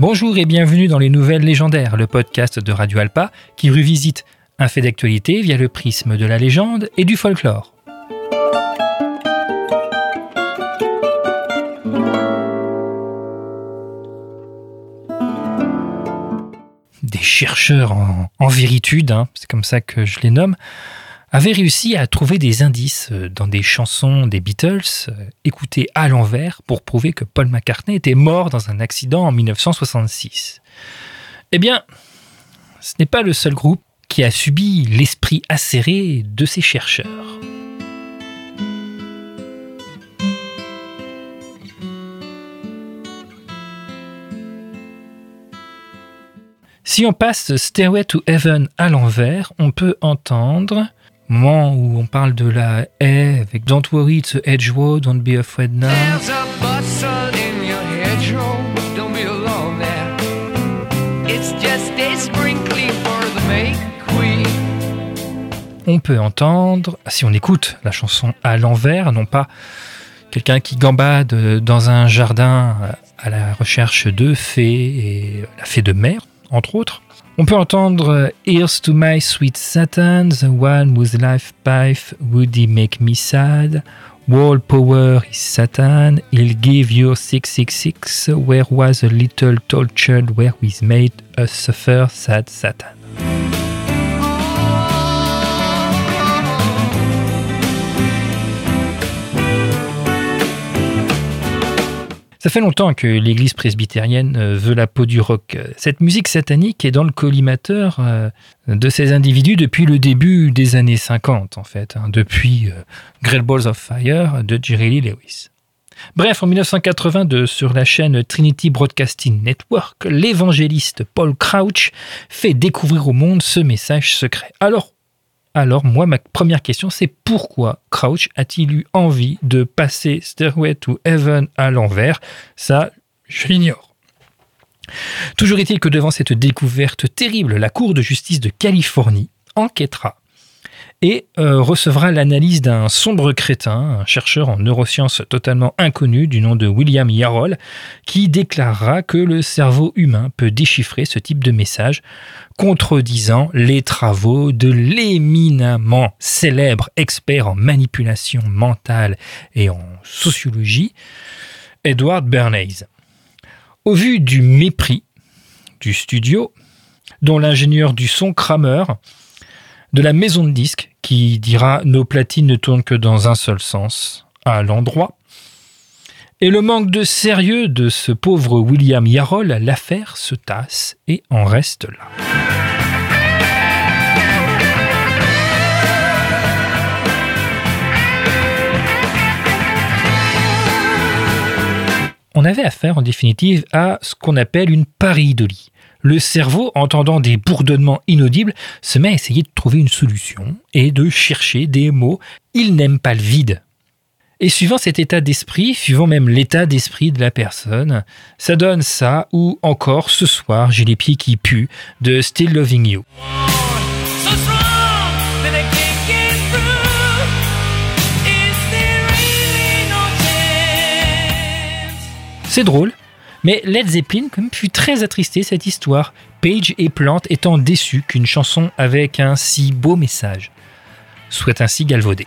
Bonjour et bienvenue dans les Nouvelles Légendaires, le podcast de Radio Alpa qui revisite un fait d'actualité via le prisme de la légende et du folklore. Des chercheurs en, véritude, hein, c'est comme ça que je les nomme, avaient réussi à trouver des indices euh, dans des chansons des Beatles euh, écoutées à l'envers pour prouver que Paul McCartney était mort dans un accident en 1966. Eh bien, ce n'est pas le seul groupe qui a subi l'esprit acéré de ces chercheurs. Si on passe Stairway to Heaven à l'envers, on peut entendre moment où on parle de la haie avec Don't worry, it's a hedgerow, don't be afraid now. There's a button in your hedgerow, don't be alone there. It's just a sprinkling for the May Queen. On peut entendre, si on écoute la chanson à l'envers, non pas quelqu'un qui gambade dans un jardin à la recherche de fées et la fée de mer, entre autres, on peut entendre Here's to my sweet Satan, the one whose life path would he make me sad? World power is Satan, he'll give you 666. Where was a little tortured where we made us suffer, sad Satan. Ça fait longtemps que l'église presbytérienne euh, veut la peau du rock. Cette musique satanique est dans le collimateur euh, de ces individus depuis le début des années 50, en fait, hein, depuis euh, Great Balls of Fire de Jerry Lee Lewis. Bref, en 1982, sur la chaîne Trinity Broadcasting Network, l'évangéliste Paul Crouch fait découvrir au monde ce message secret. Alors, alors, moi, ma première question, c'est pourquoi Crouch a-t-il eu envie de passer Stairway to Heaven à l'envers? Ça, je l'ignore. Toujours est-il que devant cette découverte terrible, la Cour de justice de Californie enquêtera et euh, recevra l'analyse d'un sombre crétin, un chercheur en neurosciences totalement inconnu du nom de William Yarol, qui déclarera que le cerveau humain peut déchiffrer ce type de message, contredisant les travaux de l'éminemment célèbre expert en manipulation mentale et en sociologie, Edward Bernays. Au vu du mépris du studio, dont l'ingénieur du son Kramer de la maison de disques qui dira nos platines ne tournent que dans un seul sens, à l'endroit. Et le manque de sérieux de ce pauvre William Yarol, l'affaire se tasse et en reste là. On avait affaire en définitive à ce qu'on appelle une pareidolie le cerveau, entendant des bourdonnements inaudibles, se met à essayer de trouver une solution et de chercher des mots. Il n'aime pas le vide. Et suivant cet état d'esprit, suivant même l'état d'esprit de la personne, ça donne ça ou encore ce soir j'ai les pieds qui puent de Still Loving You. C'est drôle, mais Led Zeppelin fut très attristé cette histoire, Page et Plant étant déçus qu'une chanson avec un si beau message soit ainsi galvaudée.